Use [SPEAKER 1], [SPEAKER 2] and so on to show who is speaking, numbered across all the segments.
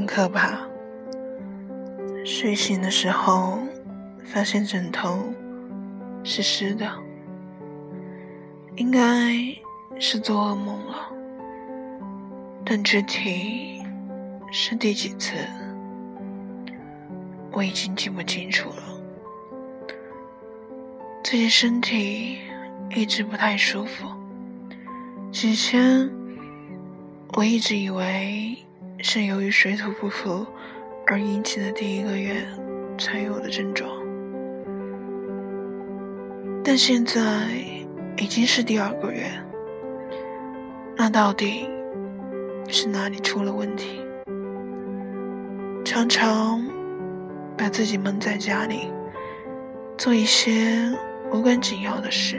[SPEAKER 1] 很可怕。睡醒的时候，发现枕头是湿的，应该是做噩梦了。但具体是第几次，我已经记不清楚了。最近身体一直不太舒服，之前我一直以为是由于水土不服。而引起的第一个月才有的症状，但现在已经是第二个月，那到底是哪里出了问题？常常把自己闷在家里，做一些无关紧要的事，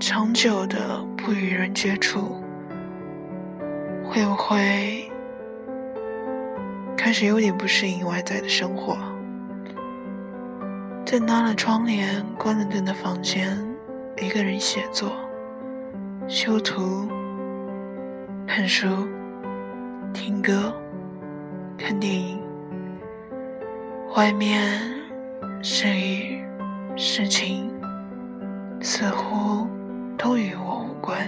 [SPEAKER 1] 长久的不与人接触，会不会？开始有点不适应外在的生活，在拉了窗帘、关了灯的房间，一个人写作、修图、看书、听歌、看电影。外面是雨，事情似乎都与我无关，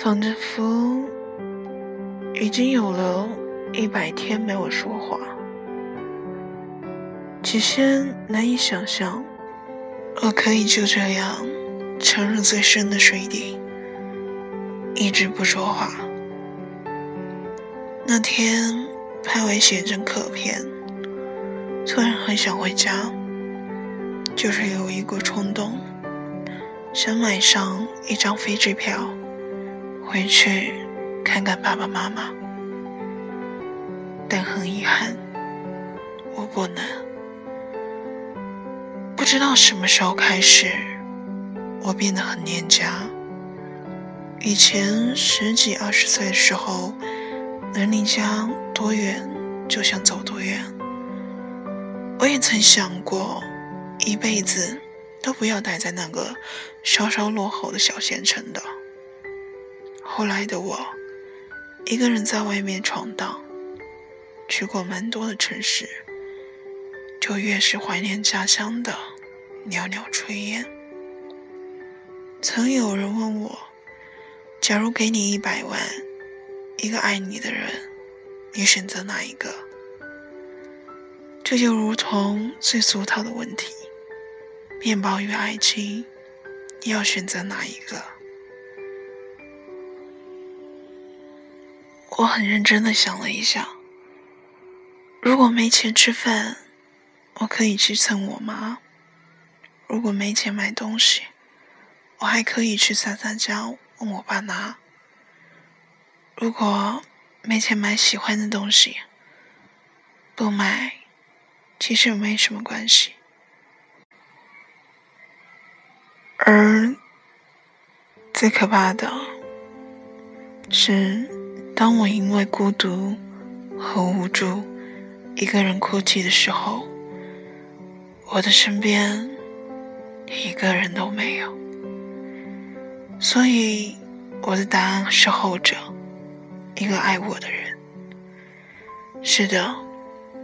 [SPEAKER 1] 仿佛。已经有了一百天没有说话，起先难以想象，我可以就这样沉入最深的水底，一直不说话。那天拍完写真课片，突然很想回家，就是有一股冲动，想买上一张飞机票回去。看看爸爸妈妈，但很遗憾，我不能。不知道什么时候开始，我变得很念家。以前十几二十岁的时候，能离家多远就想走多远。我也曾想过，一辈子都不要待在那个稍稍落后的小县城的。后来的我。一个人在外面闯荡，去过蛮多的城市，就越是怀念家乡的袅袅炊烟。曾有人问我，假如给你一百万，一个爱你的人，你选择哪一个？这就如同最俗套的问题：面包与爱情，你要选择哪一个？我很认真的想了一下，如果没钱吃饭，我可以去蹭我妈；如果没钱买东西，我还可以去撒撒娇问我爸拿；如果没钱买喜欢的东西，不买其实没什么关系。而最可怕的是。当我因为孤独和无助一个人哭泣的时候，我的身边一个人都没有。所以我的答案是后者，一个爱我的人。是的，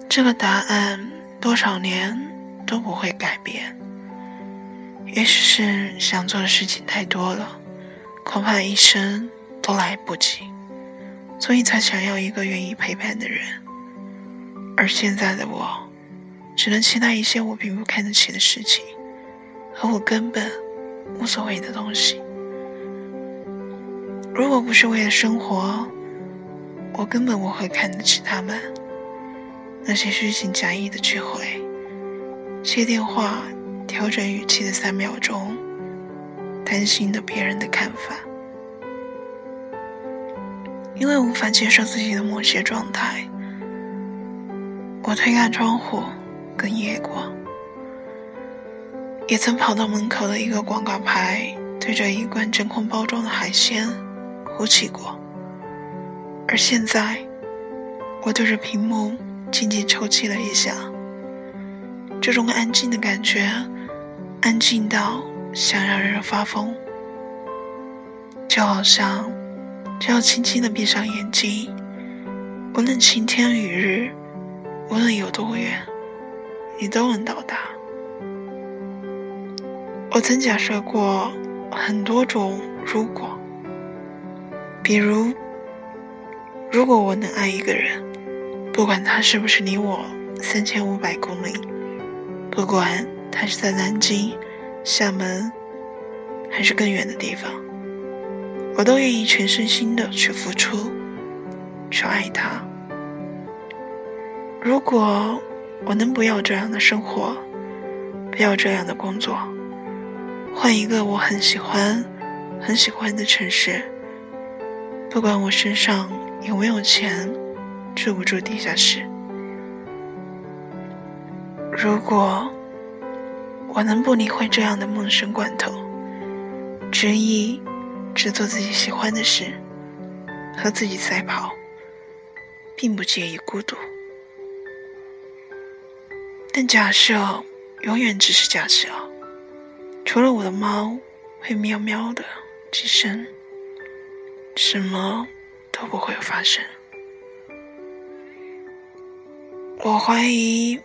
[SPEAKER 1] 这个答案多少年都不会改变。也许是想做的事情太多了，恐怕一生都来不及。所以才想要一个愿意陪伴的人，而现在的我，只能期待一些我并不看得起的事情，和我根本无所谓的东西。如果不是为了生活，我根本不会看得起他们。那些虚情假意的聚会，接电话调整语气的三秒钟，担心的别人的看法。因为无法接受自己的某些状态，我推开窗户，跟夜过，也曾跑到门口的一个广告牌，对着一罐真空包装的海鲜呼气过。而现在，我对着屏幕静静抽泣了一下。这种安静的感觉，安静到想让人发疯，就好像。只要轻轻的闭上眼睛，无论晴天雨日，无论有多远，你都能到达。我曾假设过很多种如果，比如，如果我能爱一个人，不管他是不是离我三千五百公里，不管他是在南京、厦门，还是更远的地方。我都愿意全身心的去付出，去爱他。如果我能不要这样的生活，不要这样的工作，换一个我很喜欢、很喜欢的城市，不管我身上有没有钱，住不住地下室。如果我能不理会这样的梦生罐头，执意。只做自己喜欢的事，和自己赛跑，并不介意孤独。但假设永远只是假设，除了我的猫会喵喵的几声，什么都不会发生。我怀疑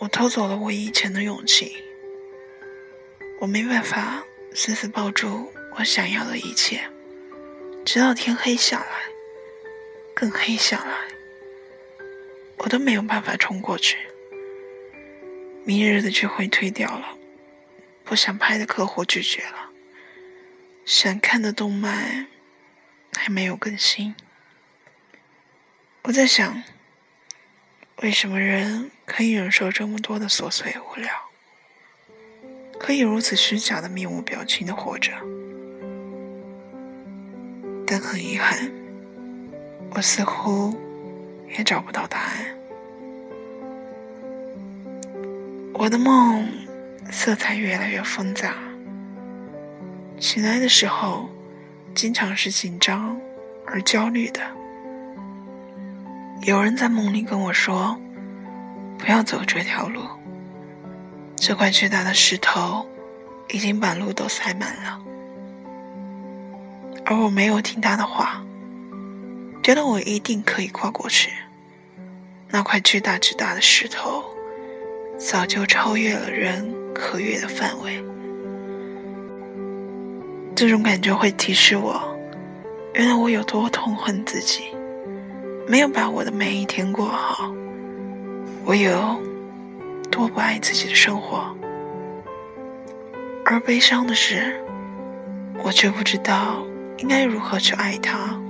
[SPEAKER 1] 我偷走了我以前的勇气，我没办法死死抱住。我想要的一切，直到天黑下来，更黑下来，我都没有办法冲过去。明日的聚会推掉了，不想拍的客户拒绝了，想看的动漫还没有更新。我在想，为什么人可以忍受这么多的琐碎无聊，可以如此虚假的面无表情的活着？但很遗憾，我似乎也找不到答案。我的梦色彩越来越复杂，醒来的时候经常是紧张而焦虑的。有人在梦里跟我说：“不要走这条路，这块巨大的石头已经把路都塞满了。”而我没有听他的话，觉得我一定可以跨过去。那块巨大巨大的石头，早就超越了人可越的范围。这种感觉会提示我，原来我有多痛恨自己，没有把我的每一天过好。我有多不爱自己的生活。而悲伤的是，我却不知道。应该如何去爱他？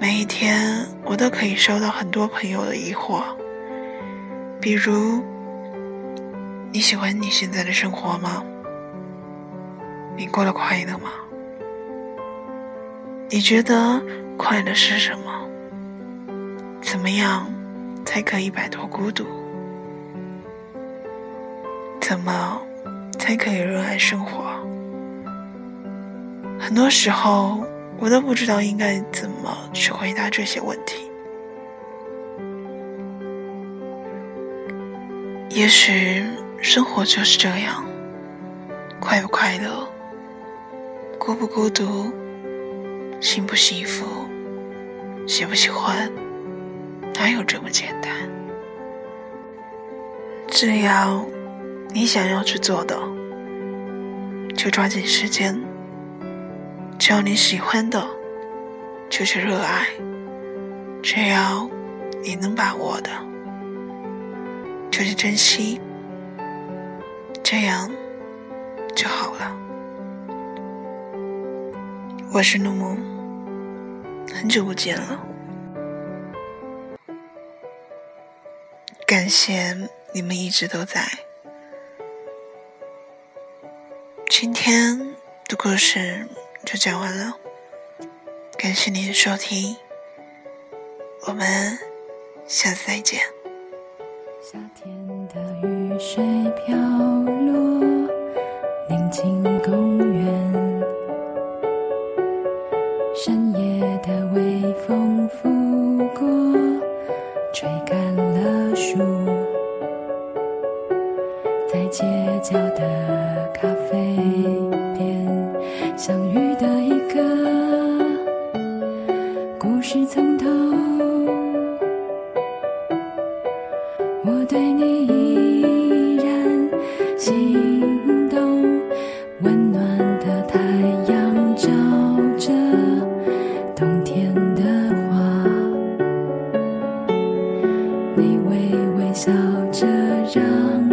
[SPEAKER 1] 每一天，我都可以收到很多朋友的疑惑，比如：你喜欢你现在的生活吗？你过得快乐吗？你觉得快乐是什么？怎么样才可以摆脱孤独？怎么才可以热爱生活？很多时候，我都不知道应该怎么去回答这些问题。也许生活就是这样，快不快乐，孤不孤独，幸不幸福，喜不喜欢，哪有这么简单？只要你想要去做的，就抓紧时间。只要你喜欢的，就去热爱；只要你能把握的，就去珍惜。这样就好了。我是怒木，很久不见了，感谢你们一直都在。今天的故事。就讲完了，感谢您的收听，我们下次再见。
[SPEAKER 2] 夏天的雨水飘落，宁静公园，深夜你微微笑着让